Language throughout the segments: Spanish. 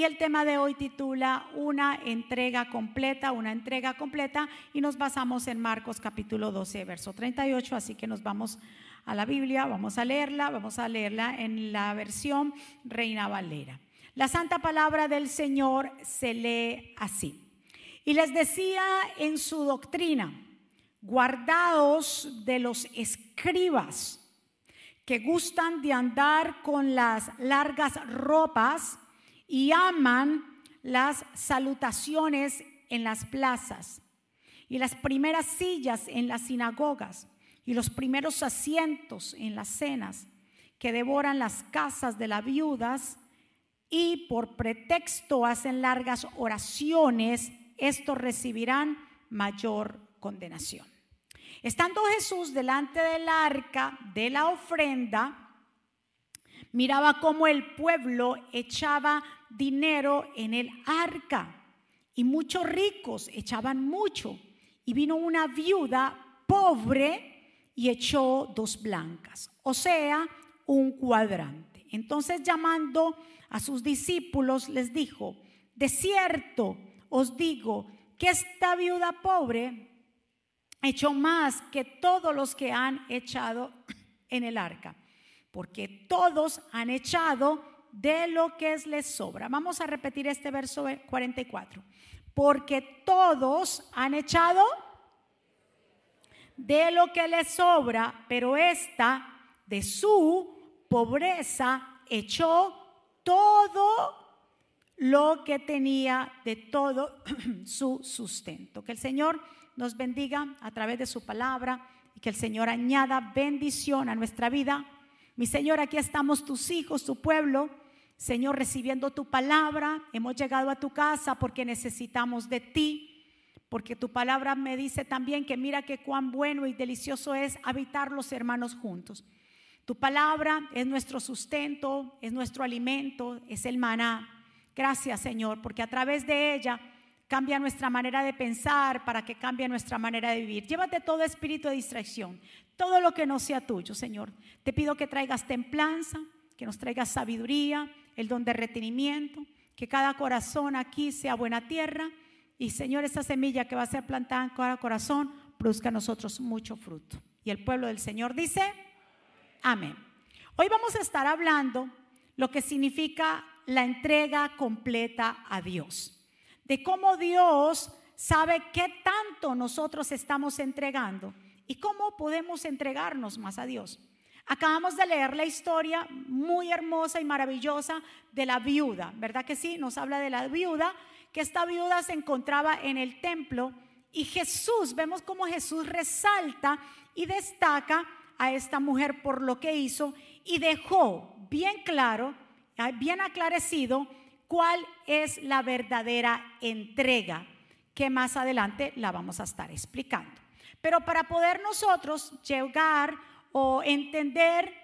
y el tema de hoy titula Una entrega completa, una entrega completa y nos basamos en Marcos capítulo 12, verso 38, así que nos vamos a la Biblia, vamos a leerla, vamos a leerla en la versión Reina Valera. La santa palabra del Señor se lee así. Y les decía en su doctrina, guardaos de los escribas que gustan de andar con las largas ropas y aman las salutaciones en las plazas y las primeras sillas en las sinagogas y los primeros asientos en las cenas, que devoran las casas de las viudas y por pretexto hacen largas oraciones, estos recibirán mayor condenación. Estando Jesús delante del arca de la ofrenda, miraba cómo el pueblo echaba dinero en el arca y muchos ricos echaban mucho. Y vino una viuda pobre y echó dos blancas, o sea, un cuadrante. Entonces llamando a sus discípulos les dijo, de cierto os digo que esta viuda pobre echó más que todos los que han echado en el arca, porque todos han echado de lo que les sobra. Vamos a repetir este verso 44. Porque todos han echado de lo que les sobra, pero esta de su pobreza echó todo lo que tenía de todo su sustento. Que el Señor nos bendiga a través de su palabra y que el Señor añada bendición a nuestra vida. Mi Señor, aquí estamos tus hijos, tu pueblo. Señor, recibiendo tu palabra, hemos llegado a tu casa porque necesitamos de ti, porque tu palabra me dice también que mira que cuán bueno y delicioso es habitar los hermanos juntos. Tu palabra es nuestro sustento, es nuestro alimento, es el maná. Gracias, Señor, porque a través de ella cambia nuestra manera de pensar para que cambie nuestra manera de vivir. Llévate todo espíritu de distracción, todo lo que no sea tuyo, Señor. Te pido que traigas templanza, que nos traigas sabiduría, el don de retenimiento, que cada corazón aquí sea buena tierra y Señor, esta semilla que va a ser plantada en cada corazón produzca a nosotros mucho fruto. Y el pueblo del Señor dice, amén. Hoy vamos a estar hablando lo que significa la entrega completa a Dios, de cómo Dios sabe qué tanto nosotros estamos entregando y cómo podemos entregarnos más a Dios. Acabamos de leer la historia muy hermosa y maravillosa de la viuda, ¿verdad que sí? Nos habla de la viuda, que esta viuda se encontraba en el templo y Jesús, vemos cómo Jesús resalta y destaca a esta mujer por lo que hizo y dejó bien claro, bien aclarecido cuál es la verdadera entrega, que más adelante la vamos a estar explicando. Pero para poder nosotros llegar o entender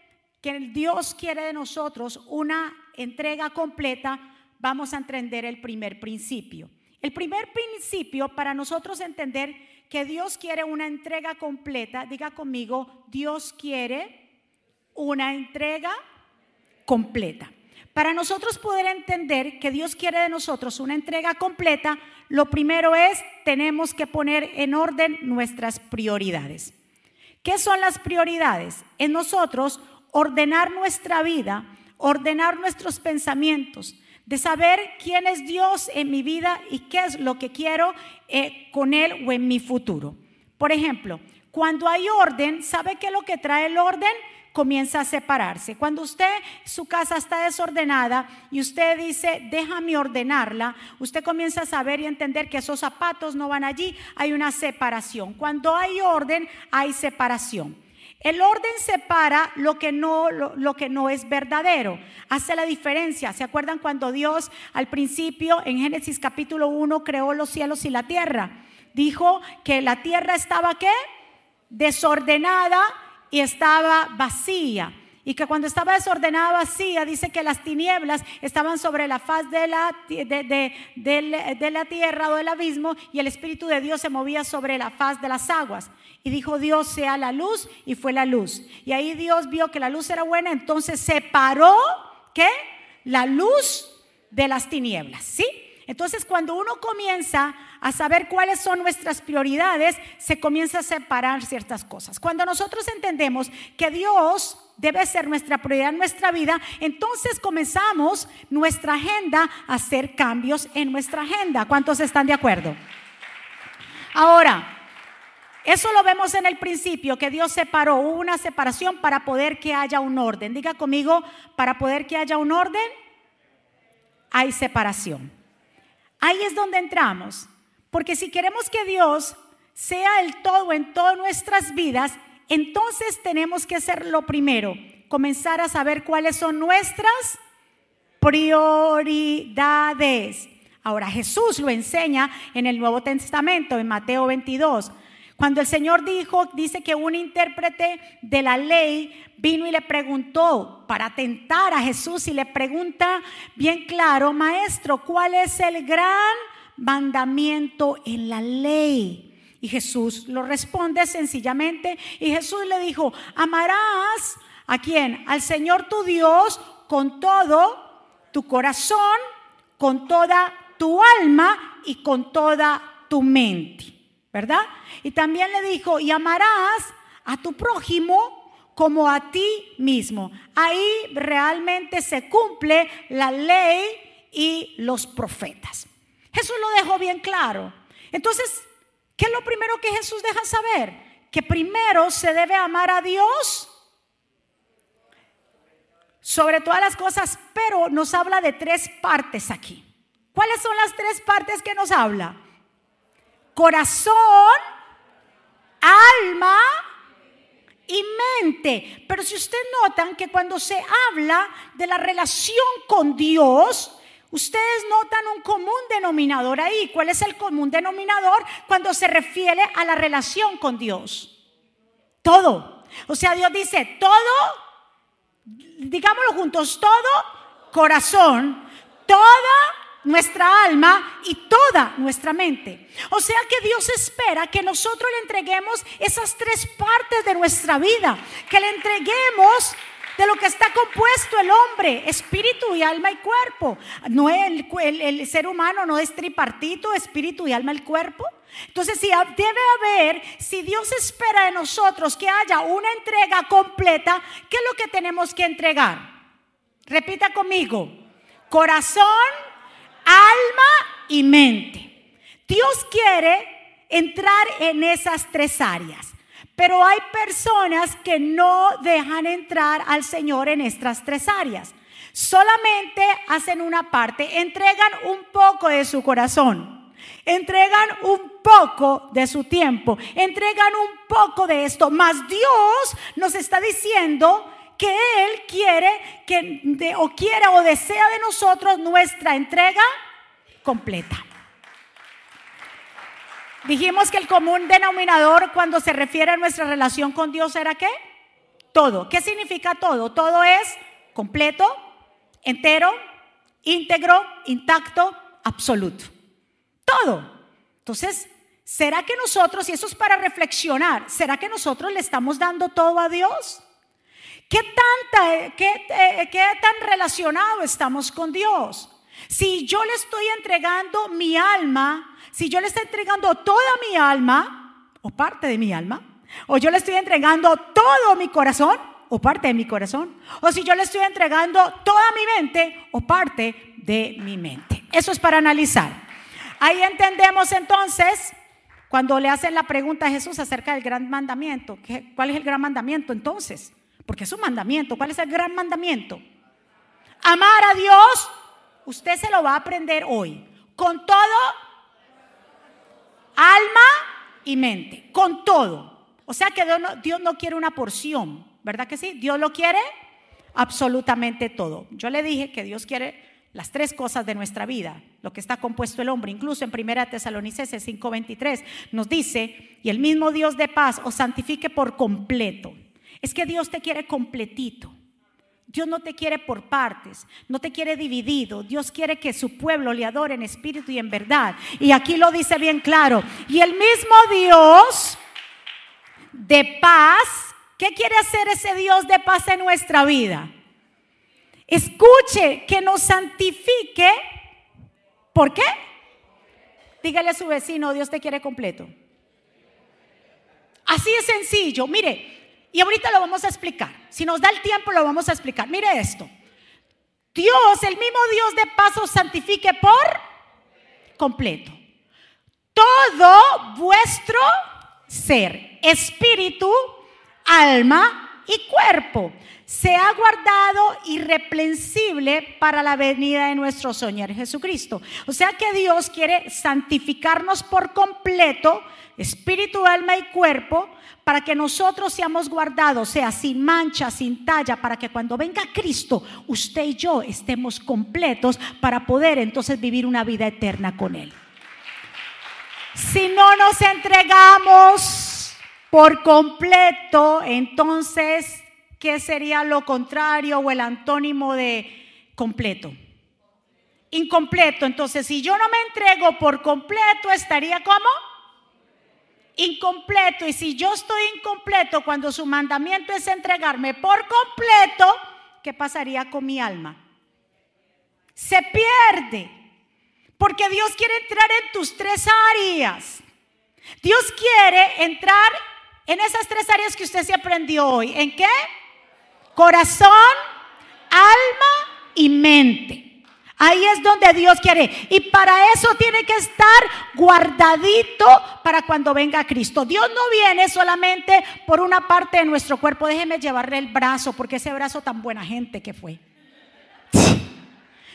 que Dios quiere de nosotros una entrega completa, vamos a entender el primer principio. El primer principio para nosotros entender que Dios quiere una entrega completa, diga conmigo, Dios quiere una entrega completa. Para nosotros poder entender que Dios quiere de nosotros una entrega completa, lo primero es tenemos que poner en orden nuestras prioridades. ¿Qué son las prioridades? En nosotros ordenar nuestra vida, ordenar nuestros pensamientos, de saber quién es Dios en mi vida y qué es lo que quiero eh, con Él o en mi futuro. Por ejemplo, cuando hay orden, ¿sabe qué es lo que trae el orden? Comienza a separarse. Cuando usted, su casa está desordenada y usted dice, déjame ordenarla, usted comienza a saber y entender que esos zapatos no van allí, hay una separación. Cuando hay orden, hay separación. El orden separa lo que no lo, que no es verdadero. Hace la diferencia. ¿Se acuerdan cuando Dios al principio en Génesis capítulo 1 creó los cielos y la tierra? Dijo que la tierra estaba qué? Desordenada y estaba vacía. Y que cuando estaba desordenada, vacía, dice que las tinieblas estaban sobre la faz de la, de, la tierra o del abismo y el Espíritu de Dios se movía sobre la faz de las aguas. Y dijo Dios, sea la luz, y fue la luz. Y ahí Dios vio que la luz era buena, entonces separó, ¿qué? La luz de las tinieblas, ¿sí? Entonces, cuando uno comienza a saber cuáles son nuestras prioridades, se comienza a separar ciertas cosas. Cuando nosotros entendemos que Dios debe ser nuestra prioridad en nuestra vida, entonces comenzamos nuestra agenda a hacer cambios en nuestra agenda. ¿Cuántos están de acuerdo? Ahora, eso lo vemos en el principio, que Dios separó, una separación para poder que haya un orden. Diga conmigo, para poder que haya un orden, hay separación. Ahí es donde entramos. Porque si queremos que Dios sea el todo en todas nuestras vidas, entonces tenemos que hacer lo primero, comenzar a saber cuáles son nuestras prioridades. Ahora Jesús lo enseña en el Nuevo Testamento, en Mateo 22. Cuando el Señor dijo, dice que un intérprete de la ley vino y le preguntó para tentar a Jesús y le pregunta bien claro, maestro, ¿cuál es el gran mandamiento en la ley? Y Jesús lo responde sencillamente y Jesús le dijo, amarás a quién? Al Señor tu Dios con todo tu corazón, con toda tu alma y con toda tu mente. ¿Verdad? Y también le dijo, y amarás a tu prójimo como a ti mismo. Ahí realmente se cumple la ley y los profetas. Jesús lo dejó bien claro. Entonces, ¿qué es lo primero que Jesús deja saber? Que primero se debe amar a Dios sobre todas las cosas, pero nos habla de tres partes aquí. ¿Cuáles son las tres partes que nos habla? Corazón, alma y mente. Pero si ustedes notan que cuando se habla de la relación con Dios, ustedes notan un común denominador ahí. ¿Cuál es el común denominador cuando se refiere a la relación con Dios? Todo. O sea, Dios dice, todo, digámoslo juntos, todo corazón, toda nuestra alma y toda nuestra mente. O sea que Dios espera que nosotros le entreguemos esas tres partes de nuestra vida, que le entreguemos de lo que está compuesto el hombre, espíritu y alma y cuerpo. No el, el, ser humano no es tripartito, espíritu y alma y cuerpo. Entonces, si debe haber, si Dios espera de nosotros que haya una entrega completa, ¿qué es lo que tenemos que entregar? Repita conmigo, corazón, alma y mente. Dios quiere entrar en esas tres áreas. Pero hay personas que no dejan entrar al Señor en estas tres áreas. Solamente hacen una parte, entregan un poco de su corazón, entregan un poco de su tiempo, entregan un poco de esto. Mas Dios nos está diciendo que Él quiere que, o quiere o desea de nosotros nuestra entrega completa. Dijimos que el común denominador cuando se refiere a nuestra relación con Dios era qué? Todo. ¿Qué significa todo? Todo es completo, entero, íntegro, intacto, absoluto. Todo. Entonces, ¿será que nosotros, y eso es para reflexionar, ¿será que nosotros le estamos dando todo a Dios? ¿Qué, tanta, eh, qué tan relacionado estamos con Dios? Si yo le estoy entregando mi alma, si yo le estoy entregando toda mi alma, o parte de mi alma, o yo le estoy entregando todo mi corazón, o parte de mi corazón, o si yo le estoy entregando toda mi mente, o parte de mi mente. Eso es para analizar. Ahí entendemos entonces cuando le hacen la pregunta a Jesús acerca del gran mandamiento. ¿Cuál es el gran mandamiento entonces? Porque es un mandamiento. ¿Cuál es el gran mandamiento? Amar a Dios. Usted se lo va a aprender hoy. Con todo, alma y mente. Con todo. O sea que Dios no, quiere una porción. ¿Verdad que sí? Dios lo quiere absolutamente todo. Yo le dije que Dios quiere las tres cosas de nuestra vida, lo que está compuesto el hombre, incluso en 1 Tesalonicenses 5:23 nos dice, y el mismo Dios de paz os santifique por completo. Es que Dios te quiere completito. Dios no te quiere por partes, no te quiere dividido. Dios quiere que su pueblo le adore en espíritu y en verdad. Y aquí lo dice bien claro. Y el mismo Dios de paz, ¿qué quiere hacer ese Dios de paz en nuestra vida? Escuche, que nos santifique. ¿Por qué? Dígale a su vecino, Dios te quiere completo. Así de sencillo. Mire, y ahorita lo vamos a explicar. Si nos da el tiempo, lo vamos a explicar. Mire esto. Dios, el mismo Dios de paso, santifique por completo. Todo vuestro ser, espíritu, alma y cuerpo se ha guardado irreprensible para la venida de nuestro Señor Jesucristo. O sea que Dios quiere santificarnos por completo, espíritu, alma y cuerpo, para que nosotros seamos guardados, sea sin mancha, sin talla, para que cuando venga Cristo, usted y yo estemos completos para poder entonces vivir una vida eterna con Él. Si no nos entregamos por completo, entonces ¿qué sería lo contrario o el antónimo de completo? Incompleto. Entonces, si yo no me entrego por completo, estaría como incompleto. Y si yo estoy incompleto cuando su mandamiento es entregarme por completo, ¿qué pasaría con mi alma? Se pierde. Porque Dios quiere entrar en tus tres áreas. Dios quiere entrar en esas tres áreas que usted se aprendió hoy. ¿En qué? corazón, alma y mente. Ahí es donde Dios quiere. Y para eso tiene que estar guardadito para cuando venga Cristo. Dios no viene solamente por una parte de nuestro cuerpo. Déjeme llevarle el brazo, porque ese brazo tan buena gente que fue.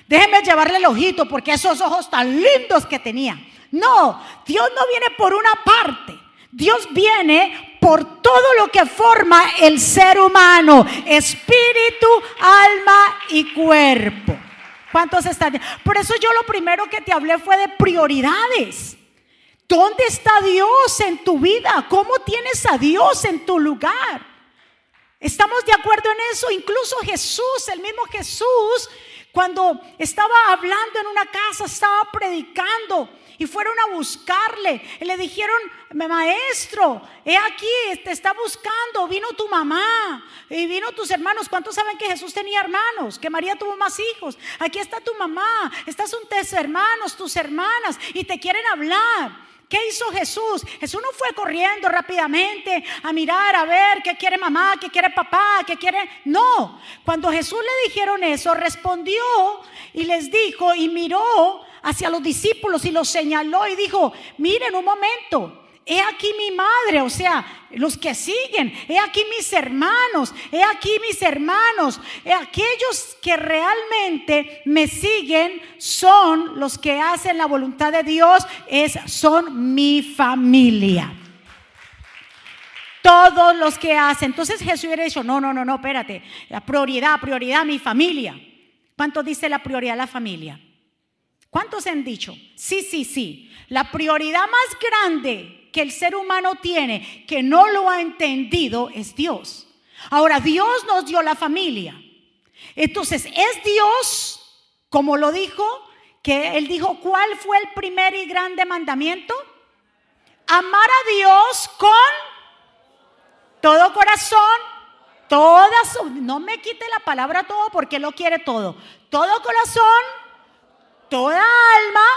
Déjeme llevarle el ojito, porque esos ojos tan lindos que tenía. No, Dios no viene por una parte. Dios viene por todo lo que forma el ser humano, espíritu, alma y cuerpo. ¿Cuántos están? Por eso yo lo primero que te hablé fue de prioridades. ¿Dónde está Dios en tu vida? ¿Cómo tienes a Dios en tu lugar? ¿Estamos de acuerdo en eso? Incluso Jesús, el mismo Jesús, cuando estaba hablando en una casa, estaba predicando y fueron a buscarle. Y le dijeron, maestro, he aquí, te está buscando, vino tu mamá y vino tus hermanos. ¿Cuántos saben que Jesús tenía hermanos? Que María tuvo más hijos. Aquí está tu mamá, estás un tus hermanos, tus hermanas y te quieren hablar. ¿Qué hizo Jesús? Jesús no fue corriendo rápidamente a mirar, a ver qué quiere mamá, qué quiere papá, qué quiere... No, cuando Jesús le dijeron eso, respondió y les dijo y miró hacia los discípulos y los señaló y dijo, miren un momento, he aquí mi madre, o sea, los que siguen, he aquí mis hermanos, he aquí mis hermanos, he aquellos que realmente me siguen son los que hacen la voluntad de Dios, es, son mi familia. Todos los que hacen. Entonces Jesús hubiera dicho, no, no, no, no, espérate, la prioridad, prioridad, mi familia. ¿Cuánto dice la prioridad la familia? ¿Cuántos han dicho? Sí, sí, sí. La prioridad más grande que el ser humano tiene, que no lo ha entendido, es Dios. Ahora, Dios nos dio la familia. Entonces, es Dios, como lo dijo, que él dijo, ¿cuál fue el primer y grande mandamiento? Amar a Dios con todo corazón, toda su... No me quite la palabra todo porque lo quiere todo. Todo corazón, toda alma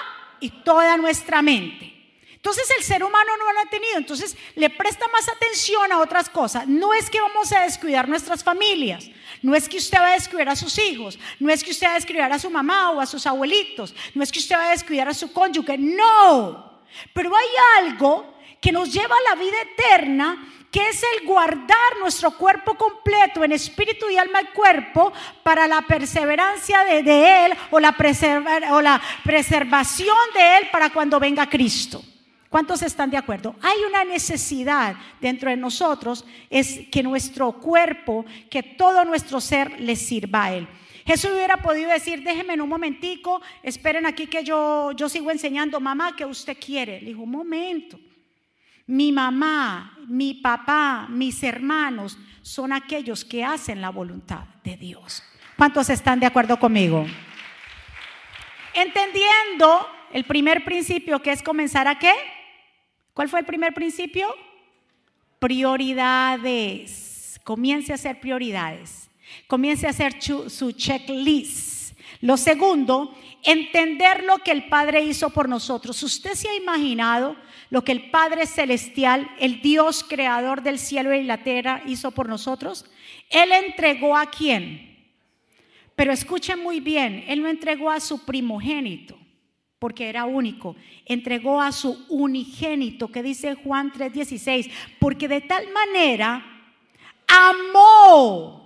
y toda nuestra mente. Entonces el ser humano no lo ha tenido, entonces le presta más atención a otras cosas. No es que vamos a descuidar nuestras familias, no es que usted va a descuidar a sus hijos, no es que usted va a descuidar a su mamá o a sus abuelitos, no es que usted va a descuidar a su cónyuge, no. Pero hay algo que nos lleva a la vida eterna que es el guardar nuestro cuerpo completo en espíritu y alma y cuerpo para la perseverancia de, Él o la, o la preservación de Él para cuando venga Cristo. ¿Cuántos están de acuerdo? Hay una necesidad dentro de nosotros, es que nuestro cuerpo, que todo nuestro ser le sirva a Él. Jesús hubiera podido decir, déjenme en un momentico, esperen aquí que yo, yo sigo enseñando, mamá, que usted quiere. Le dijo, un momento. Mi mamá, mi papá, mis hermanos son aquellos que hacen la voluntad de Dios. ¿Cuántos están de acuerdo conmigo? Entendiendo el primer principio que es comenzar a qué? ¿Cuál fue el primer principio? Prioridades. Comience a hacer prioridades. Comience a hacer su checklist. Lo segundo, entender lo que el Padre hizo por nosotros. ¿Usted se ha imaginado lo que el Padre Celestial, el Dios creador del cielo y la tierra, hizo por nosotros? Él entregó a quién? Pero escuchen muy bien, Él no entregó a su primogénito, porque era único. Entregó a su unigénito, que dice Juan 3:16, porque de tal manera amó.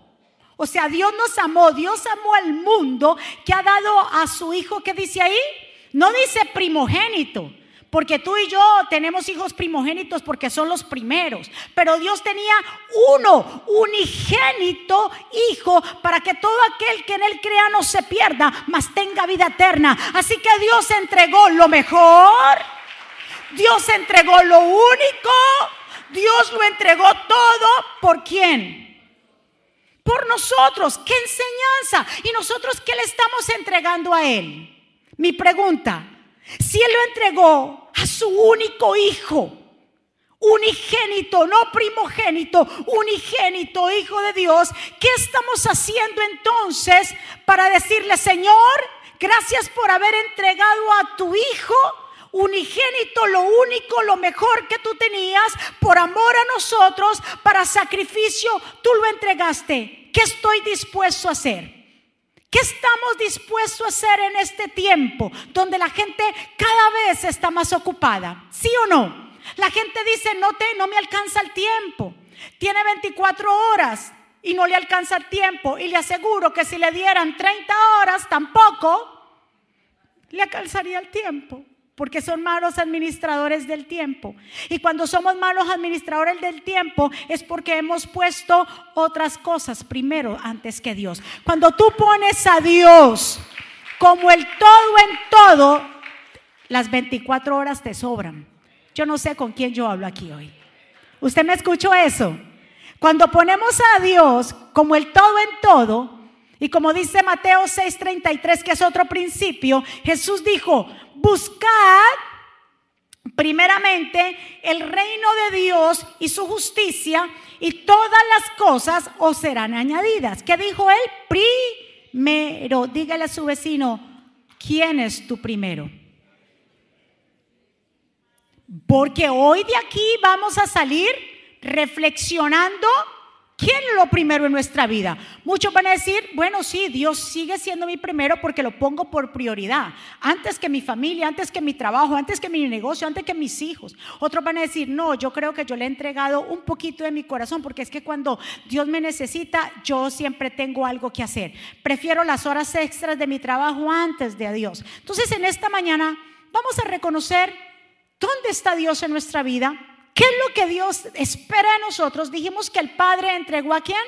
O sea, Dios nos amó, Dios amó al mundo que ha dado a su hijo, ¿qué dice ahí? No dice primogénito, porque tú y yo tenemos hijos primogénitos porque son los primeros. Pero Dios tenía uno, unigénito hijo, para que todo aquel que en él crea no se pierda, mas tenga vida eterna. Así que Dios entregó lo mejor. Dios entregó lo único. Dios lo entregó todo. ¿Por quién? Por nosotros. ¿Qué enseñanza? ¿Y nosotros qué le estamos entregando a Él? Mi pregunta. Si Él lo entregó a su único hijo, unigénito, no primogénito, unigénito, hijo de Dios, ¿qué estamos haciendo entonces para decirle, Señor, gracias por haber entregado a tu hijo? unigénito, lo único, lo mejor que tú tenías, por amor a nosotros, para sacrificio, tú lo entregaste. ¿Qué estoy dispuesto a hacer? ¿Qué estamos dispuestos a hacer en este tiempo donde la gente cada vez está más ocupada? ¿Sí o no? La gente dice, no, te, no me alcanza el tiempo. Tiene 24 horas y no le alcanza el tiempo. Y le aseguro que si le dieran 30 horas, tampoco le alcanzaría el tiempo porque son malos administradores del tiempo. Y cuando somos malos administradores del tiempo es porque hemos puesto otras cosas primero antes que Dios. Cuando tú pones a Dios como el todo en todo, las 24 horas te sobran. Yo no sé con quién yo hablo aquí hoy. ¿Usted me escuchó eso? Cuando ponemos a Dios como el todo en todo, y como dice Mateo 6:33, que es otro principio, Jesús dijo, buscad primeramente el reino de Dios y su justicia y todas las cosas os serán añadidas. ¿Qué dijo él? Primero, dígale a su vecino, ¿quién es tu primero? Porque hoy de aquí vamos a salir reflexionando ¿Quién es lo primero en nuestra vida? Muchos van a decir, bueno, sí, Dios sigue siendo mi primero porque lo pongo por prioridad. Antes que mi familia, antes que mi trabajo, antes que mi negocio, antes que mis hijos. Otros van a decir, no, yo creo que yo le he entregado un poquito de mi corazón porque es que cuando Dios me necesita, yo siempre tengo algo que hacer. Prefiero las horas extras de mi trabajo antes de Dios. Entonces, en esta mañana vamos a reconocer dónde está Dios en nuestra vida ¿Qué es lo que Dios espera de nosotros? Dijimos que el Padre entregó a quién?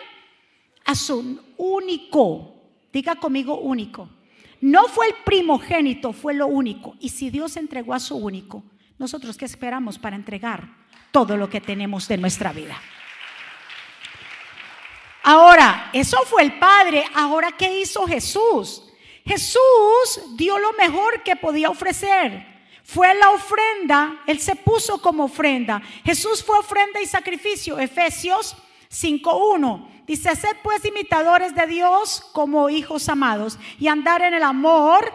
A su único. Diga conmigo único. No fue el primogénito, fue lo único. Y si Dios entregó a su único, nosotros qué esperamos para entregar todo lo que tenemos de nuestra vida. Ahora, eso fue el Padre. Ahora, ¿qué hizo Jesús? Jesús dio lo mejor que podía ofrecer. Fue la ofrenda, Él se puso como ofrenda. Jesús fue ofrenda y sacrificio. Efesios 5.1. Dice, sed pues imitadores de Dios como hijos amados y andar en el amor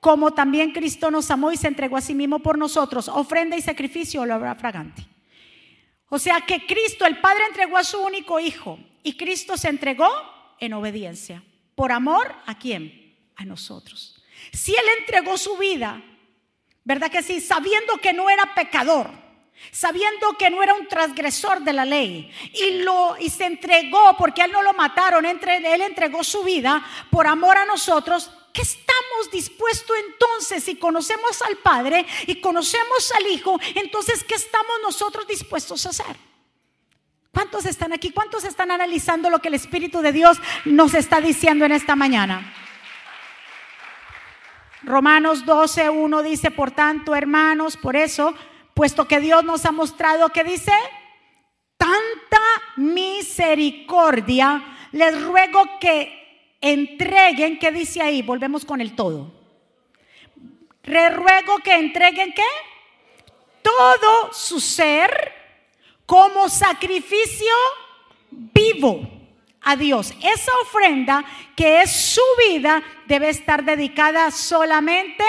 como también Cristo nos amó y se entregó a sí mismo por nosotros. Ofrenda y sacrificio lo habrá fragante. O sea que Cristo, el Padre entregó a su único hijo y Cristo se entregó en obediencia. ¿Por amor a quién? A nosotros. Si Él entregó su vida, ¿Verdad que sí? Sabiendo que no era pecador, sabiendo que no era un transgresor de la ley y lo y se entregó porque él no lo mataron, entre, él entregó su vida por amor a nosotros. ¿Qué estamos dispuestos entonces si conocemos al Padre y conocemos al Hijo? Entonces, ¿qué estamos nosotros dispuestos a hacer? ¿Cuántos están aquí? ¿Cuántos están analizando lo que el Espíritu de Dios nos está diciendo en esta mañana? Romanos 12, 1 dice, por tanto, hermanos, por eso, puesto que Dios nos ha mostrado que dice, tanta misericordia, les ruego que entreguen, ¿qué dice ahí? Volvemos con el todo. Les ruego que entreguen qué? Todo su ser como sacrificio vivo, a Dios. Esa ofrenda que es su vida debe estar dedicada solamente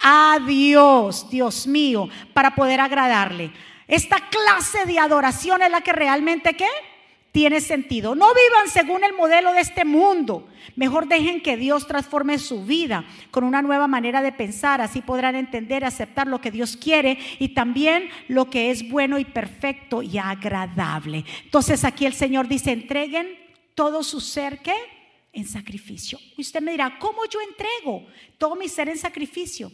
a Dios, Dios mío, para poder agradarle. Esta clase de adoración es la que realmente ¿qué? Tiene sentido. No vivan según el modelo de este mundo. Mejor dejen que Dios transforme su vida con una nueva manera de pensar. Así podrán entender, aceptar lo que Dios quiere y también lo que es bueno y perfecto y agradable. Entonces aquí el Señor dice, entreguen todo su ser que en sacrificio. Usted me dirá, ¿cómo yo entrego todo mi ser en sacrificio?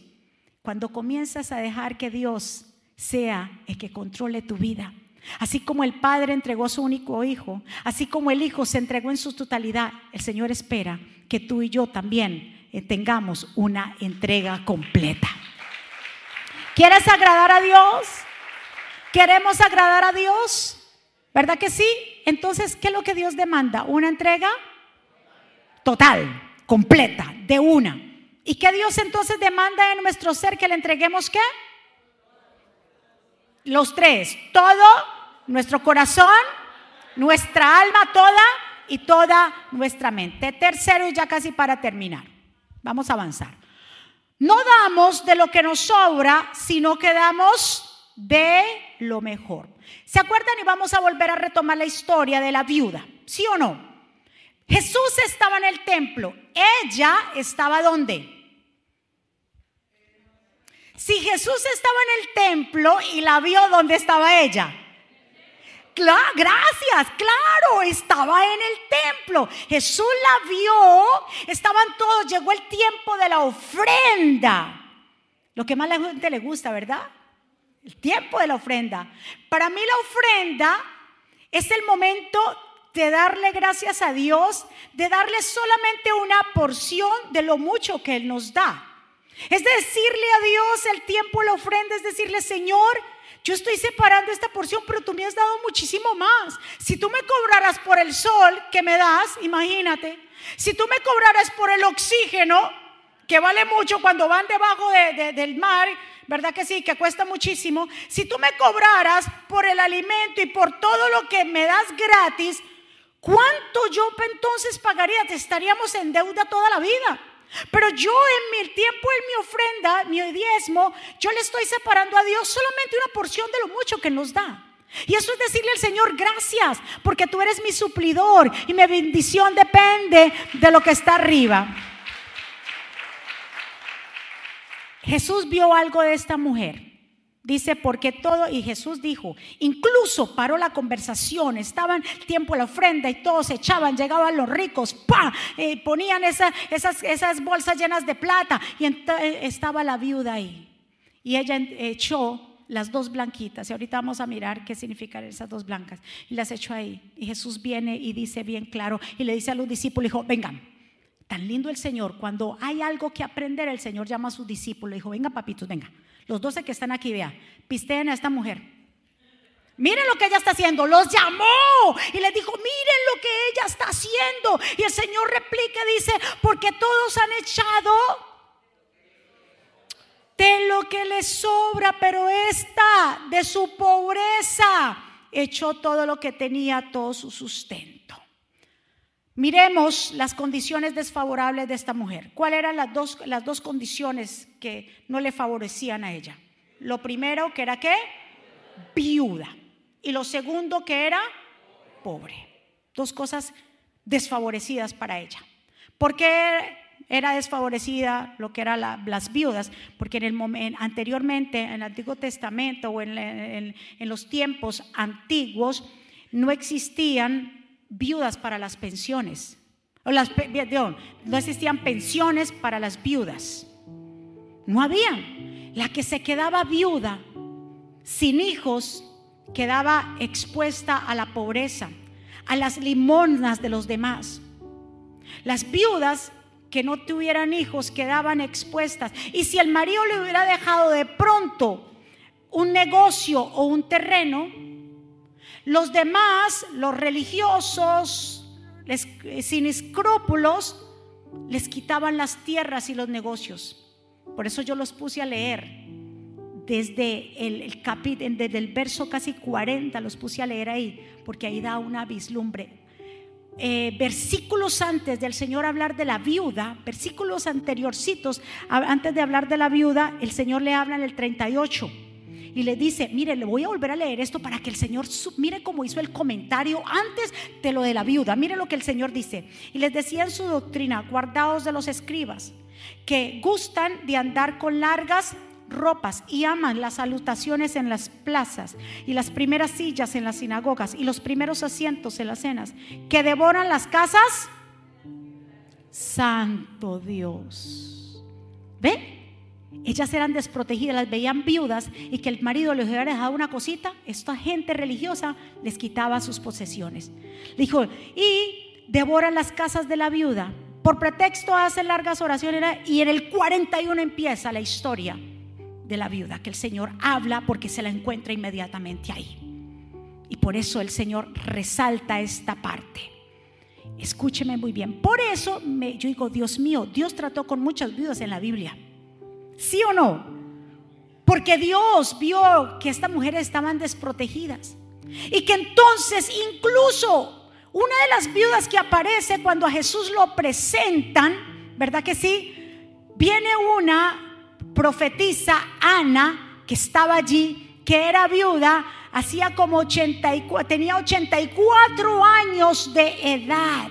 Cuando comienzas a dejar que Dios sea el que controle tu vida. Así como el Padre entregó a su único Hijo, así como el Hijo se entregó en su totalidad, el Señor espera que tú y yo también eh, tengamos una entrega completa. ¿Quieres agradar a Dios? ¿Queremos agradar a Dios? ¿Verdad que sí? Entonces, ¿qué es lo que Dios demanda? Una entrega total, completa, de una. ¿Y qué Dios entonces demanda en nuestro ser que le entreguemos qué? Los tres, todo, nuestro corazón, nuestra alma toda y toda nuestra mente. Tercero y ya casi para terminar. Vamos a avanzar. No damos de lo que nos sobra, sino que damos de lo mejor. ¿Se acuerdan? Y vamos a volver a retomar la historia de la viuda. ¿Sí o no? Jesús estaba en el templo. Ella estaba donde? Si Jesús estaba en el templo y la vio, ¿dónde estaba ella? Gracias, claro, estaba en el templo. Jesús la vio, estaban todos, llegó el tiempo de la ofrenda. Lo que más a la gente le gusta, ¿verdad? El tiempo de la ofrenda. Para mí la ofrenda es el momento de darle gracias a Dios, de darle solamente una porción de lo mucho que Él nos da. Es decirle a Dios el tiempo, la ofrenda, es decirle, Señor, yo estoy separando esta porción, pero tú me has dado muchísimo más. Si tú me cobraras por el sol que me das, imagínate, si tú me cobraras por el oxígeno, que vale mucho cuando van debajo del mar, ¿verdad que sí? Que cuesta muchísimo. Si tú me cobraras por el alimento y por todo lo que me das gratis, ¿cuánto yo entonces pagaría? Te estaríamos en deuda toda la vida. Pero yo en mi tiempo, en mi ofrenda, mi diezmo, yo le estoy separando a Dios solamente una porción de lo mucho que nos da. Y eso es decirle al Señor, gracias, porque tú eres mi suplidor y mi bendición depende de lo que está arriba. Jesús vio algo de esta mujer. Dice, porque todo, y Jesús dijo, incluso paró la conversación, estaban tiempo la ofrenda y todos echaban, llegaban los ricos, ¡pa! Ponían esas, esas bolsas llenas de plata y eh, estaba la viuda ahí. Y ella echó las dos blanquitas, y ahorita vamos a mirar qué significan esas dos blancas, y las echó ahí. Y Jesús viene y dice bien claro, y le dice a los discípulos, dijo, vengan, tan lindo el Señor, cuando hay algo que aprender, el Señor llama a sus discípulos, dijo, venga papitos, venga los doce que están aquí, vea, pisteen a esta mujer. Miren lo que ella está haciendo. Los llamó y les dijo, miren lo que ella está haciendo. Y el Señor replica, dice, porque todos han echado de lo que les sobra, pero esta de su pobreza echó todo lo que tenía, todo su sustento. Miremos las condiciones desfavorables de esta mujer. ¿Cuáles eran las dos, las dos condiciones que no le favorecían a ella? Lo primero que era qué? Viuda. Y lo segundo que era pobre. Dos cosas desfavorecidas para ella. ¿Por qué era desfavorecida lo que eran las viudas? Porque en el momento, anteriormente, en el Antiguo Testamento o en, los tiempos antiguos, no existían viudas para las pensiones. O las, no existían pensiones para las viudas. No había. La que se quedaba viuda, sin hijos, quedaba expuesta a la pobreza, a las limonas de los demás. Las viudas que no tuvieran hijos quedaban expuestas. Y si el marido le hubiera dejado de pronto un negocio o un terreno, los demás, los religiosos, sin escrúpulos, les quitaban las tierras y los negocios. Por eso yo los puse a leer. Desde el, desde el verso casi 40 los puse a leer ahí, porque ahí da una vislumbre. eh, versículos antes del Señor hablar de la viuda, versículos anteriorcitos, antes de hablar de la viuda, el Señor le habla en el 38 y le dice, mire, le voy a volver a leer esto para que el Señor, mire cómo hizo el comentario antes de lo de la viuda, mire lo que el Señor dice. Y les decía en su doctrina, guardados de los escribas, que gustan de andar con largas ropas y aman las salutaciones en las plazas y las primeras sillas en las sinagogas y los primeros asientos en las cenas, que devoran las casas. Santo Dios. ¿Ve? Ellas eran desprotegidas, las veían viudas y que el marido les hubiera dejado una cosita, esta gente religiosa les quitaba sus posesiones. Dijo, y devoran las casas de la viuda. Por pretexto hace largas oraciones y en el 41 empieza la historia de la viuda, que el Señor habla porque se la encuentra inmediatamente ahí. Y por eso el Señor resalta esta parte. Escúcheme muy bien. Por eso me, yo digo, Dios mío, Dios trató con muchas viudas en la Biblia. ¿Sí o no? Porque Dios vio que estas mujeres estaban desprotegidas. Y que entonces incluso una de las viudas que aparece cuando a Jesús lo presentan, ¿verdad que sí? Viene una profetiza Ana, que estaba allí, que era viuda, hacía como 84, tenía 84 años de edad.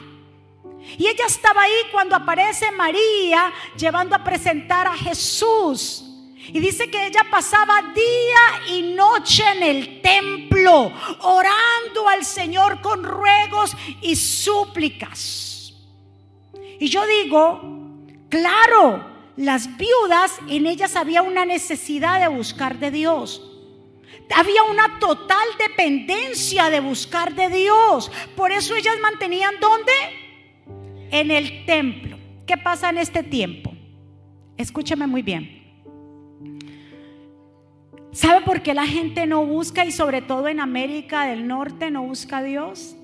Y ella estaba ahí cuando aparece María llevando a presentar a Jesús. Y dice que ella pasaba día y noche en el templo, orando al Señor con ruegos y súplicas. Y yo digo, claro, las viudas, en ellas había una necesidad de buscar de Dios. Había una total dependencia de buscar de Dios. Por eso ellas mantenían ¿dónde? En el templo. ¿Qué pasa en este tiempo? Escúcheme muy bien. ¿Sabe por qué la gente no busca y sobre todo en América del Norte no busca a Dios?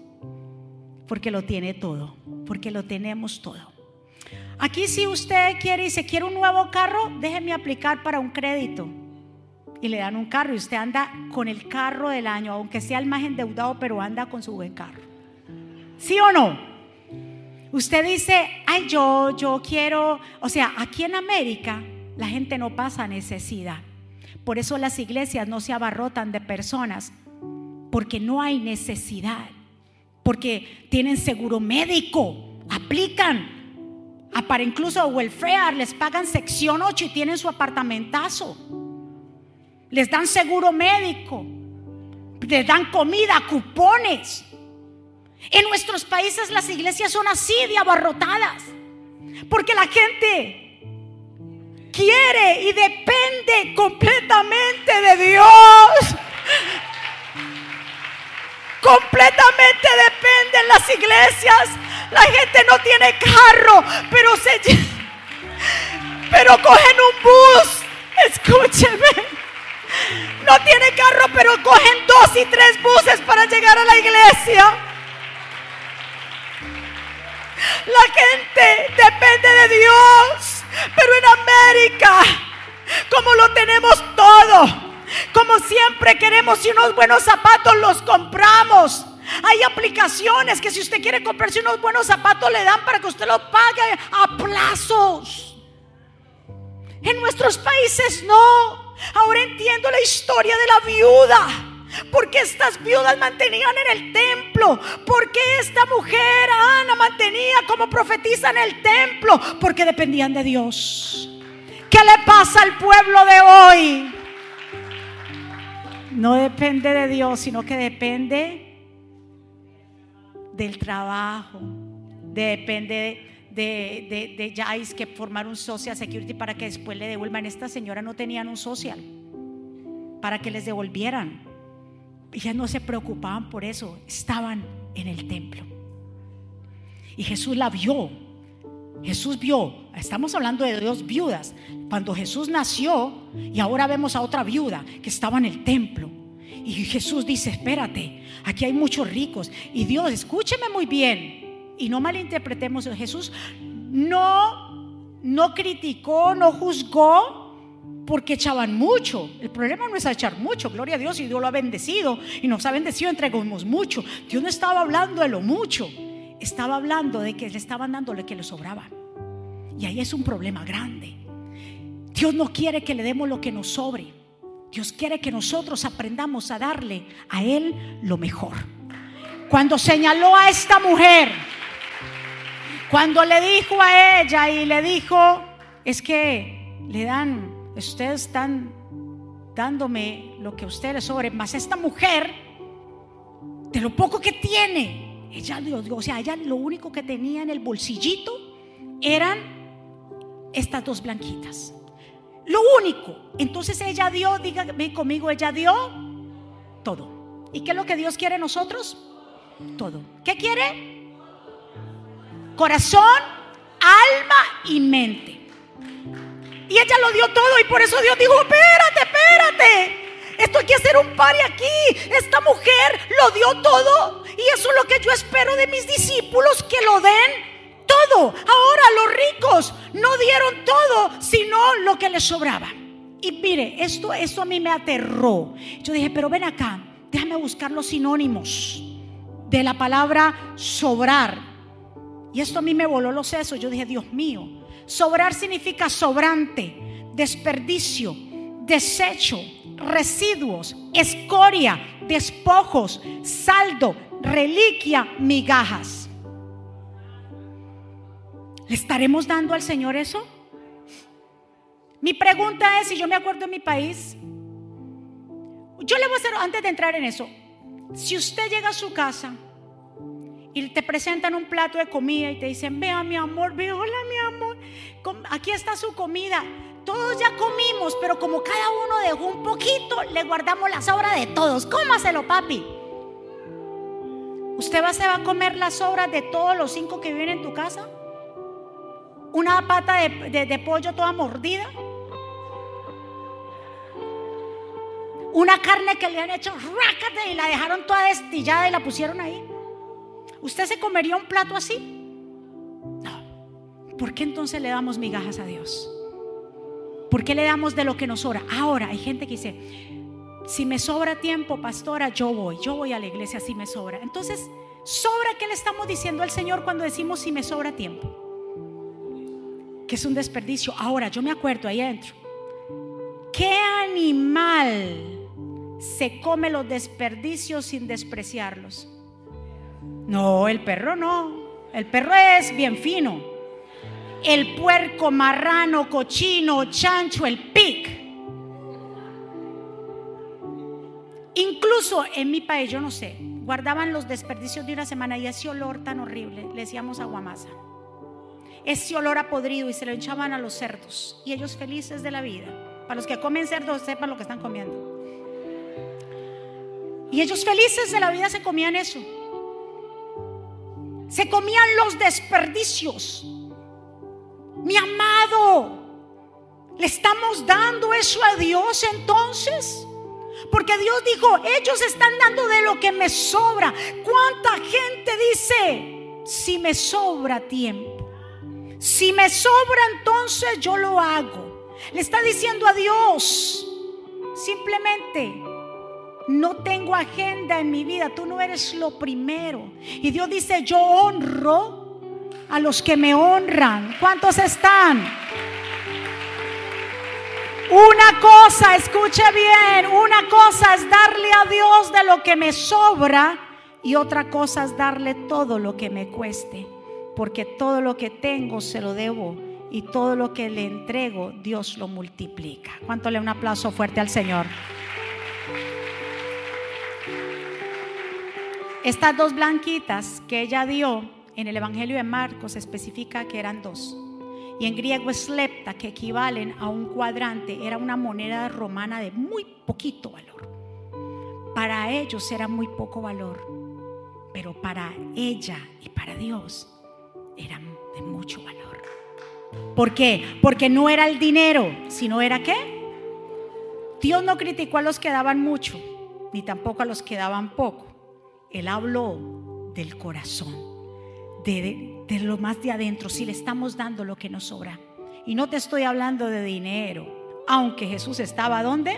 Porque lo tiene todo, porque lo tenemos todo. Aquí si usted quiere y se quiere un nuevo carro, déjeme aplicar para un crédito. Y le dan un carro y usted anda con el carro del año, aunque sea el más endeudado, pero anda con su buen carro. ¿Sí o no? Usted dice, ay, yo, yo quiero, o sea, aquí en América la gente no pasa necesidad. Por eso las iglesias no se abarrotan de personas, porque no hay necesidad, porque tienen seguro médico, aplican, para incluso welfare les pagan sección 8 y tienen su apartamentazo. Les dan seguro médico. Les dan comida, cupones. En nuestros países las iglesias son así de abarrotadas. Porque la gente quiere y depende completamente de Dios. Completamente dependen las iglesias la gente no tiene carro, pero se pero cogen un bus. Escúcheme. No tiene carro, pero cogen dos y tres buses para llegar a la iglesia. La gente depende de Dios, pero en América, como lo tenemos todo, como siempre queremos y unos buenos zapatos los compramos. Hay aplicaciones que si usted quiere comprarse unos buenos zapatos le dan para que usted lo pague a plazos. En nuestros países no. Ahora entiendo la historia de la viuda. Porque estas viudas mantenían en el templo. Porque esta mujer, Ana, mantenía como profetiza en el templo. Porque dependían de Dios. ¿Qué le pasa al pueblo de hoy? No depende de Dios, sino que depende del trabajo, depende de, de, de Jais que formar un social security para que después le devuelvan. Esta señora no tenían un social para que les devolvieran. Ellas no se preocupaban por eso, estaban en el templo. Y Jesús la vio. Jesús vio, estamos hablando de dos viudas. Cuando Jesús nació y ahora vemos a otra viuda que estaba en el templo. Y Jesús dice, espérate, aquí hay muchos ricos. Y Dios, escúcheme muy bien. Y no malinterpretemos, Jesús no, no criticó, no juzgó porque echaban mucho. El problema no es echar mucho, gloria a Dios, y Dios lo ha bendecido y nos ha bendecido, entregamos mucho. Dios no estaba hablando de lo mucho, estaba hablando de que le estaban dando lo que le sobraba. Y ahí es un problema grande. Dios no quiere que le demos lo que nos sobre. Dios quiere que nosotros aprendamos a darle a Él lo mejor. Cuando señaló a esta mujer, cuando le dijo a ella y le dijo, es que le dan, ustedes están dándome lo que ustedes sobre, más esta mujer, de lo poco que tiene, ella, o sea, ella lo único que tenía en el bolsillito eran estas dos blanquitas. Lo único. Entonces ella dio, dígame conmigo, ella dio todo. ¿Y qué es lo que Dios quiere nosotros? Todo. ¿Qué quiere? Corazón, alma y mente. Y ella lo dio todo y por eso Dios dijo, espérate, espérate. Esto hay que hacer un pari aquí. Esta mujer lo dio todo. Y eso es lo que yo espero de mis discípulos, que lo den todo. Ahora los ricos no dieron todo, sino lo que les sobraba. Y mire, esto, esto a mí me aterró. Yo dije, pero ven acá, déjame buscar los sinónimos de la palabra sobrar. Y esto a mí me voló los sesos. Yo dije, Dios mío, sobrar significa sobrante, desperdicio, desecho, residuos, escoria, despojos, saldo, reliquia, migajas. ¿Le estaremos dando al Señor eso? Mi pregunta es, si yo me acuerdo en mi país, yo le voy a hacer, antes de entrar en eso, si usted llega a su casa y te presentan un plato de comida y te dicen, vea mi amor, vea, hola mi amor, aquí está su comida. Todos ya comimos, pero como cada uno dejó un poquito, le guardamos la sobra de todos. Cómaselo, papi. ¿Usted va, se va a comer las sobras de todos los cinco que viven en tu casa? ¿Una pata de, pollo toda mordida? Una carne que le han hecho rácate y la dejaron toda destillada y la pusieron ahí. ¿Usted se comería un plato así? No. ¿Por qué entonces le damos migajas a Dios? ¿Por qué le damos de lo que nos sobra? Ahora hay gente que dice, si me sobra tiempo, pastora, yo voy, yo voy a la iglesia si me sobra. Entonces, ¿sobra qué le estamos diciendo al Señor cuando decimos si me sobra tiempo? Que es un desperdicio. Ahora, yo me acuerdo ahí adentro. ¿Qué animal se come los desperdicios sin despreciarlos? No, el perro no. El perro es bien fino el puerco, marrano, cochino, chancho, el pig. Incluso en mi país, yo no sé, guardaban los desperdicios de una semana y ese olor tan horrible, le decíamos aguamasa. Ese olor a podrido y se lo echaban a los cerdos y ellos felices de la vida. Para los que comen cerdos, sepan lo que están comiendo. Y ellos felices de la vida se comían eso. Se comían los desperdicios. Mi amado, ¿le estamos dando eso a Dios entonces? Porque Dios dijo, ellos están dando de lo que me sobra. ¿Cuánta gente dice, si me sobra tiempo? Si me sobra entonces yo lo hago. Le está diciendo a Dios, simplemente no tengo agenda en mi vida, tú no eres lo primero. Y Dios dice, yo honro a los que me honran. ¿Cuántos están? Una cosa, escuche bien, una cosa es darle a Dios de lo que me sobra y otra cosa es darle todo lo que me cueste, porque todo lo que tengo se lo debo y todo lo que le entrego Dios lo multiplica. ¿Cuánto le un aplauso fuerte al Señor? Estas dos blanquitas que ella dio en el Evangelio de Marcos especifica que eran dos. Y en griego es lepta, que equivalen a un cuadrante, era una moneda romana de muy poquito valor. Para ellos era muy poco valor, pero para ella y para Dios eran de mucho valor. ¿Por qué? Porque no era el dinero, sino era qué? Dios no criticó a los que daban mucho, ni tampoco a los que daban poco. Él habló del corazón de, lo más de adentro, si le estamos dando lo que nos sobra. Y no te estoy hablando de dinero, aunque Jesús estaba ¿dónde?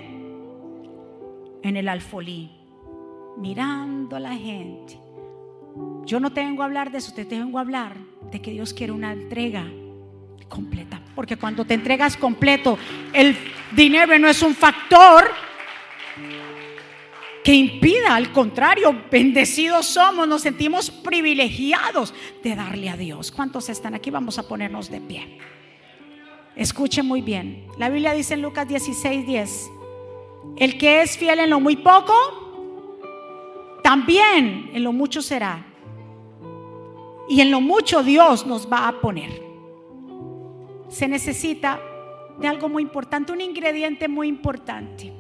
En el alfolí, mirando a la gente. Yo no te vengo a hablar de eso, te vengo a hablar de que Dios quiere una entrega completa. Porque cuando te entregas completo, el dinero no es un factor que impida, al contrario, bendecidos somos, nos sentimos privilegiados de darle a Dios. ¿Cuántos están aquí? Vamos a ponernos de pie. Escuche muy bien. La Biblia dice en Lucas 16, 10, el que es fiel en lo muy poco, también en lo mucho será. Y en lo mucho Dios nos va a poner. Se necesita de algo muy importante, un ingrediente muy importante.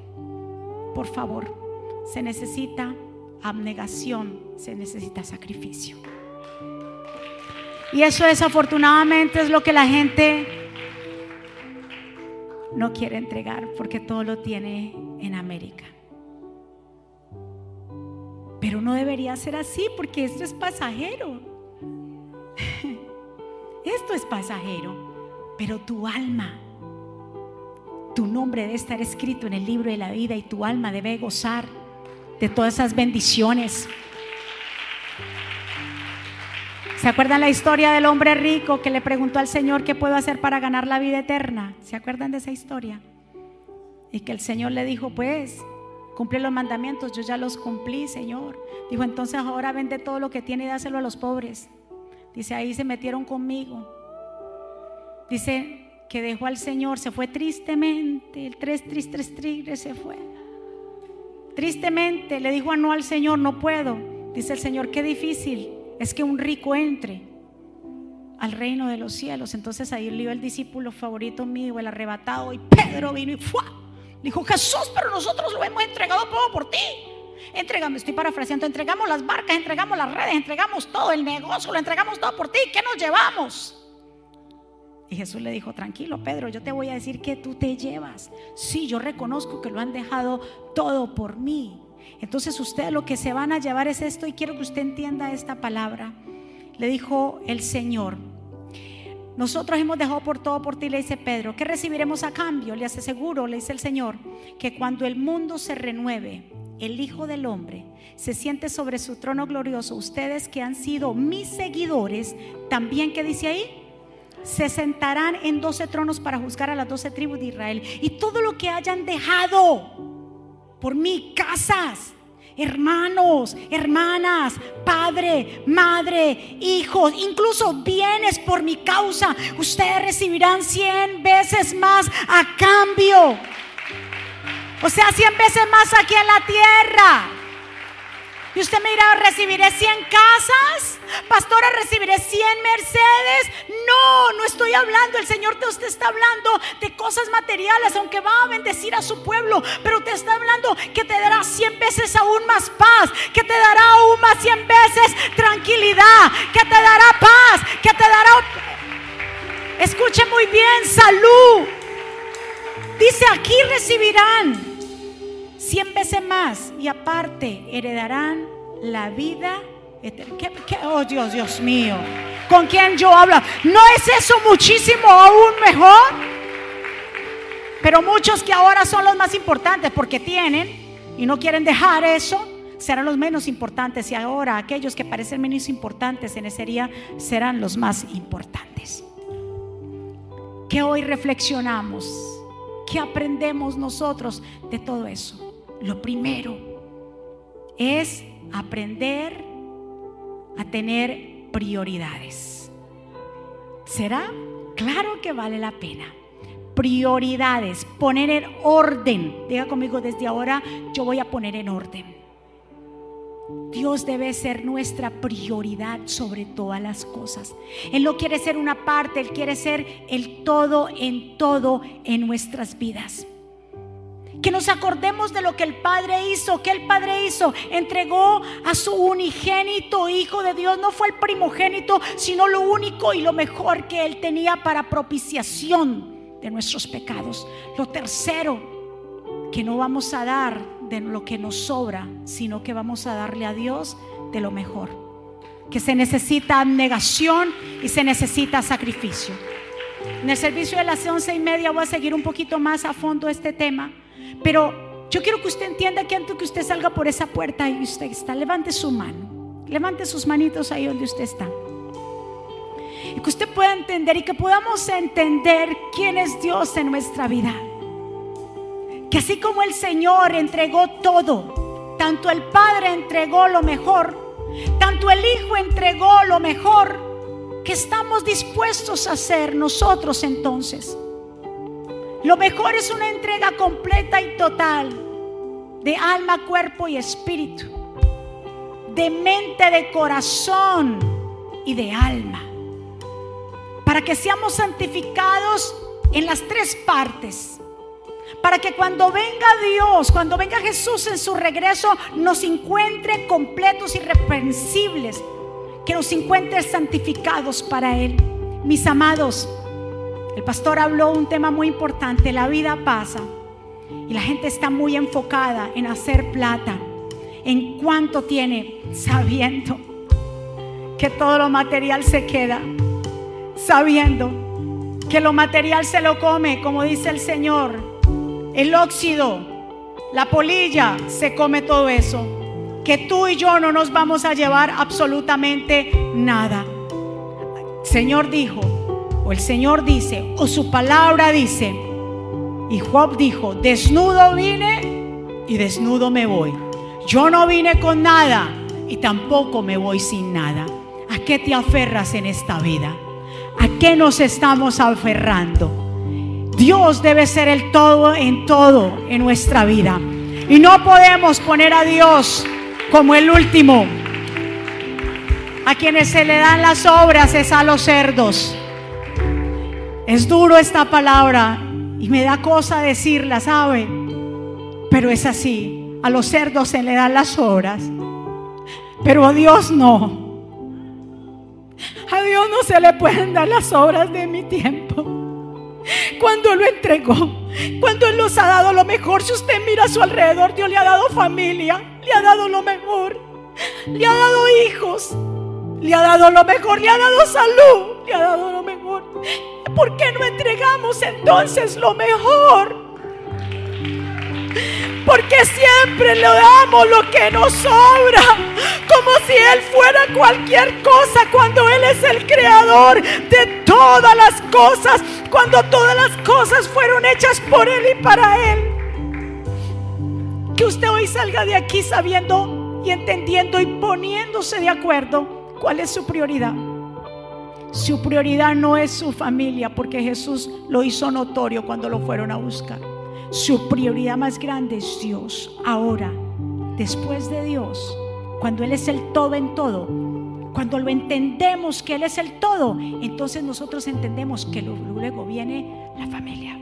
Por favor, se necesita abnegación, se necesita sacrificio. Y eso desafortunadamente es lo que la gente no quiere entregar porque todo lo tiene en América. Pero no debería ser así porque esto es pasajero. Esto es pasajero. Pero tu alma, tu nombre debe estar escrito en el libro de la vida y tu alma debe gozar de todas esas bendiciones. ¿Se acuerdan la historia del hombre rico que le preguntó al Señor qué puedo hacer para ganar la vida eterna? ¿Se acuerdan de esa historia? Y que el Señor le dijo, pues, cumple los mandamientos, yo ya los cumplí, Señor. Dijo, entonces ahora vende todo lo que tiene y dáselo a los pobres. Dice, ahí se metieron conmigo. Dice que dejó al Señor, se fue tristemente, el tres, tristes, tristes, se fue. Tristemente le dijo a no al Señor, no puedo. Dice el Señor, qué difícil es que un rico entre al reino de los cielos. Entonces ahí le el discípulo favorito mío, el arrebatado, y Pedro vino y ¡fua! dijo, Jesús, pero nosotros lo hemos entregado todo por ti. Entregamos, estoy parafraseando, entregamos las barcas, entregamos las redes, entregamos todo el negocio, lo entregamos todo por ti. ¿Qué nos llevamos? Y Jesús le dijo, tranquilo, Pedro, yo te voy a decir que tú te llevas. Sí, yo reconozco que lo han dejado todo por mí. Entonces ustedes lo que se van a llevar es esto y quiero que usted entienda esta palabra. Le dijo el Señor, nosotros hemos dejado por todo por ti, le dice Pedro, ¿qué recibiremos a cambio? Le hace seguro, le dice el Señor, que cuando el mundo se renueve, el Hijo del Hombre se siente sobre su trono glorioso, ustedes que han sido mis seguidores, también, ¿qué dice ahí? Se sentarán en doce tronos para juzgar a las doce tribus de Israel. Y todo lo que hayan dejado por mí, casas, hermanos, hermanas, padre, madre, hijos, incluso bienes por mi causa, ustedes recibirán cien veces más a cambio. O sea, cien veces más aquí en la tierra. Y usted me dirá, ¿recibiré 100 casas? Pastora, ¿recibiré 100 Mercedes? No, no estoy hablando. El Señor te usted está hablando de cosas materiales, aunque va a bendecir a su pueblo. Pero te está hablando que te dará 100 veces aún más paz, que te dará aún más 100 veces tranquilidad, que te dará paz, que te dará... Escuche muy bien, salud. Dice, aquí recibirán cien veces más y aparte heredarán la vida eterna. Oh Dios, Dios mío, ¿con quién yo hablo? ¿No es eso muchísimo aún mejor? Pero muchos que ahora son los más importantes porque tienen y no quieren dejar eso, serán los menos importantes y ahora aquellos que parecen menos importantes en ese día serán los más importantes. Que hoy reflexionamos, que aprendemos nosotros de todo eso. Lo primero es aprender a tener prioridades. ¿Será? Claro que vale la pena. Prioridades, poner en orden. Diga conmigo, desde ahora yo voy a poner en orden. Dios debe ser nuestra prioridad sobre todas las cosas. Él no quiere ser una parte, Él quiere ser el todo en todo en nuestras vidas que nos acordemos de lo que el Padre hizo, que el Padre hizo, entregó a su unigénito Hijo de Dios, no fue el primogénito, sino lo único y lo mejor que Él tenía para propiciación de nuestros pecados. Lo tercero, que no vamos a dar de lo que nos sobra, sino que vamos a darle a Dios de lo mejor. Que se necesita abnegación y se necesita sacrificio. En el servicio de las once y media voy a seguir un poquito más a fondo este tema. Pero yo quiero que usted entienda que antes que usted salga por esa puerta y usted está, levante su mano. Levante sus manitos ahí donde usted está. Y que usted pueda entender y que podamos entender quién es Dios en nuestra vida. Que así como el Señor entregó todo, tanto el Padre entregó lo mejor, tanto el Hijo entregó lo mejor, que estamos dispuestos a hacer nosotros entonces. Lo mejor es una entrega completa y total de alma, cuerpo y espíritu, de mente, de corazón y de alma, para que seamos santificados en las tres partes para que cuando venga Dios, cuando venga Jesús en su regreso, nos encuentre completos y reprensibles, que nos encuentre santificados para Él. Mis amados, el pastor habló un tema muy importante, la vida pasa y la gente está muy enfocada en hacer plata, en cuánto tiene, sabiendo que todo lo material se queda, sabiendo que lo material se lo come, como dice el Señor, el óxido, la polilla, se come todo eso. Que tú y yo no nos vamos a llevar absolutamente nada. Señor dijo, o el Señor dice, o su palabra dice, y Job dijo, desnudo vine y desnudo me voy. Yo no vine con nada y tampoco me voy sin nada. ¿A qué te aferras en esta vida? ¿A qué nos estamos aferrando? Dios debe ser el todo en todo en nuestra vida. Y no podemos poner a Dios como el último. A quienes se le dan las obras es a los cerdos. Es duro esta palabra y me da cosa decirla, ¿sabe? Pero es así. A los cerdos se le dan las obras, pero a Dios no. A Dios no se le pueden dar las obras de mi tiempo cuando lo entregó, cuando Él nos ha dado lo mejor. Si usted mira a su alrededor, Dios le ha dado familia, le ha dado lo mejor, le ha dado hijos, le ha dado lo mejor, le ha dado salud, le ha dado lo mejor. ¿Por qué no entregamos entonces lo mejor? Porque siempre le damos lo que nos sobra, como si Él fuera cualquier cosa, cuando Él es el creador de todas las cosas, cuando todas las cosas fueron hechas por Él y para Él. Que usted hoy salga de aquí sabiendo y entendiendo y poniéndose de acuerdo cuál es su prioridad. Su prioridad no es su familia, porque Jesús lo hizo notorio cuando lo fueron a buscar. Su prioridad más grande es Dios. Ahora, después de Dios, cuando Él es el todo en todo, cuando lo entendemos que Él es el todo, entonces nosotros entendemos que luego viene la familia.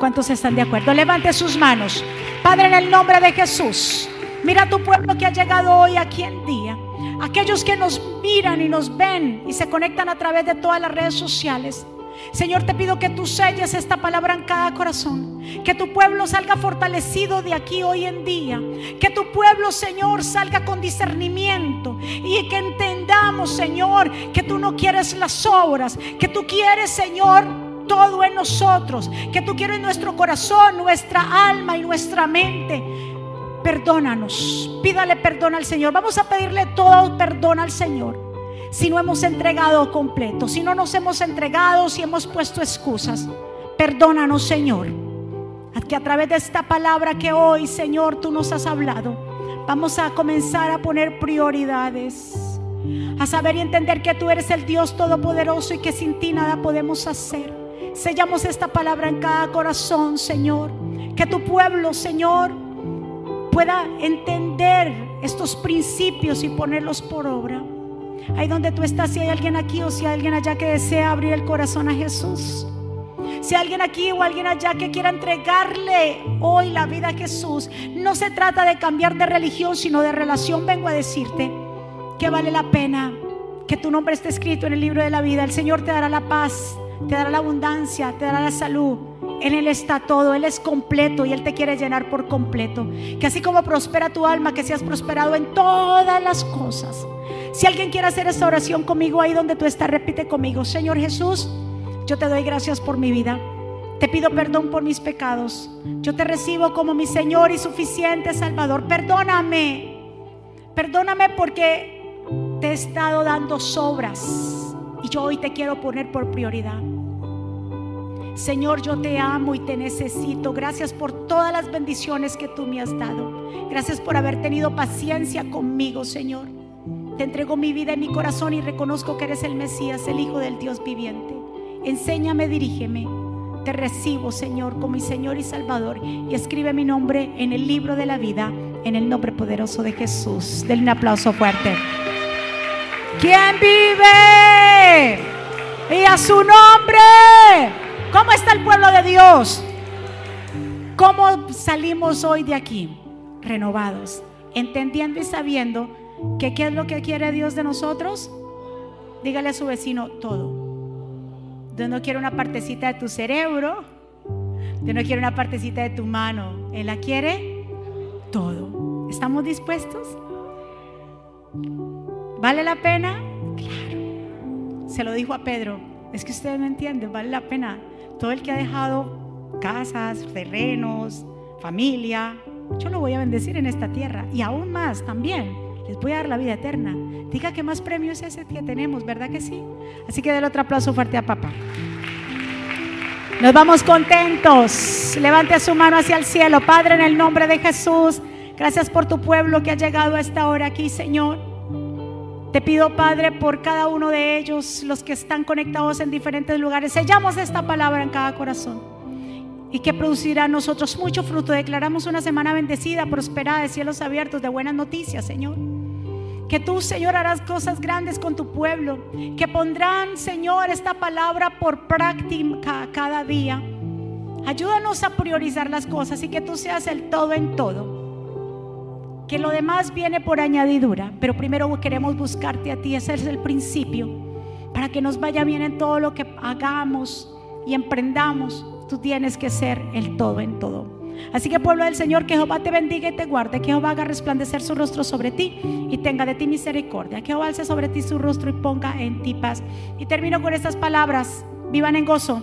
¿Cuántos están de acuerdo? Levante sus manos. Padre, en el nombre de Jesús, mira tu pueblo que ha llegado hoy aquí en día. Aquellos que nos miran y nos ven y se conectan a través de todas las redes sociales. Señor, te pido que tú selles esta palabra en cada corazón. Que tu pueblo salga fortalecido de aquí hoy en día. Que tu pueblo, Señor, salga con discernimiento. Y que entendamos, Señor, que tú no quieres las obras. Que tú quieres, Señor, todo en nosotros. Que tú quieres nuestro corazón, nuestra alma y nuestra mente. Perdónanos. Pídale perdón al Señor. Vamos a pedirle todo perdón al Señor si no hemos entregado completo, si no nos hemos entregado, si hemos puesto excusas. Perdónanos, Señor. Que a través de esta palabra que hoy, Señor, tú nos has hablado, vamos a comenzar a poner prioridades. A saber y entender que tú eres el Dios todopoderoso y que sin ti nada podemos hacer. Sellamos esta palabra en cada corazón, Señor. Que tu pueblo, Señor, pueda entender estos principios y ponerlos por obra. Ahí donde tú estás, si hay alguien aquí o si hay alguien allá que desea abrir el corazón a Jesús. Si hay alguien aquí o alguien allá que quiera entregarle hoy la vida a Jesús, no se trata de cambiar de religión, sino de relación. Vengo a decirte que vale la pena que tu nombre esté escrito en el libro de la vida. El Señor te dará la paz, te dará la abundancia, te dará la salud. En Él está todo, Él es completo y Él te quiere llenar por completo. Que así como prospera tu alma, que seas prosperado en todas las cosas. Si alguien quiere hacer esta oración conmigo ahí donde tú estás, repite conmigo, Señor Jesús, yo te doy gracias por mi vida. Te pido perdón por mis pecados. Yo te recibo como mi Señor y suficiente Salvador. Perdóname. Perdóname porque te he estado dando sobras yo hoy te quiero poner por prioridad. Señor, yo te amo y te necesito. Gracias por todas las bendiciones que tú me has dado. Gracias por haber tenido paciencia conmigo, Señor. Te entrego mi vida y mi corazón y reconozco que eres el Mesías, el Hijo del Dios viviente. Enséñame, dirígeme. Te recibo, Señor, como mi Señor y Salvador. Y escribe mi nombre en el libro de la vida, en el nombre poderoso de Jesús. Denle un aplauso fuerte. ¿Quién vive? Y a su nombre. ¿Cómo está el pueblo de Dios? ¿Cómo salimos hoy de aquí? Renovados, entendiendo y sabiendo que qué es lo que quiere Dios de nosotros. Dígale a su vecino todo. Dios no quiere una partecita de tu cerebro. Dios no quiere una partecita de tu mano. Él la quiere todo. ¿Estamos dispuestos? ¿Vale la pena? Claro. Se lo dijo a Pedro. Es que ustedes me entienden, vale la pena. Todo el que ha dejado casas, terrenos, familia, yo lo voy a bendecir en esta tierra. Y aún más también, les voy a dar la vida eterna. Diga que más premio es ese que tenemos, ¿verdad que sí? Así que del otro aplauso fuerte a papá. Nos vamos contentos. Levante su mano hacia el cielo. Padre, en el nombre de Jesús, gracias por tu pueblo que ha llegado a esta hora aquí, Señor. Te pido, Padre, por cada uno de ellos, los que están conectados en diferentes lugares, sellamos esta palabra en cada corazón y que producirá nosotros mucho fruto. Declaramos una semana bendecida, prosperada, de cielos abiertos, de buenas noticias, Señor. Que tú, Señor, harás cosas grandes con tu pueblo. Que pondrán, Señor, esta palabra por práctica cada día. Ayúdanos a priorizar las cosas y que tú seas el todo en todo que lo demás viene por añadidura, pero primero queremos buscarte a ti, ese es el principio, para que nos vaya bien en todo lo que hagamos y emprendamos, tú tienes que ser el todo en todo. Así que pueblo del Señor, que Jehová te bendiga y te guarde, que Jehová haga resplandecer su rostro sobre ti y tenga de ti misericordia, que Jehová alce sobre ti su rostro y ponga en ti paz. Y termino con estas palabras, vivan en gozo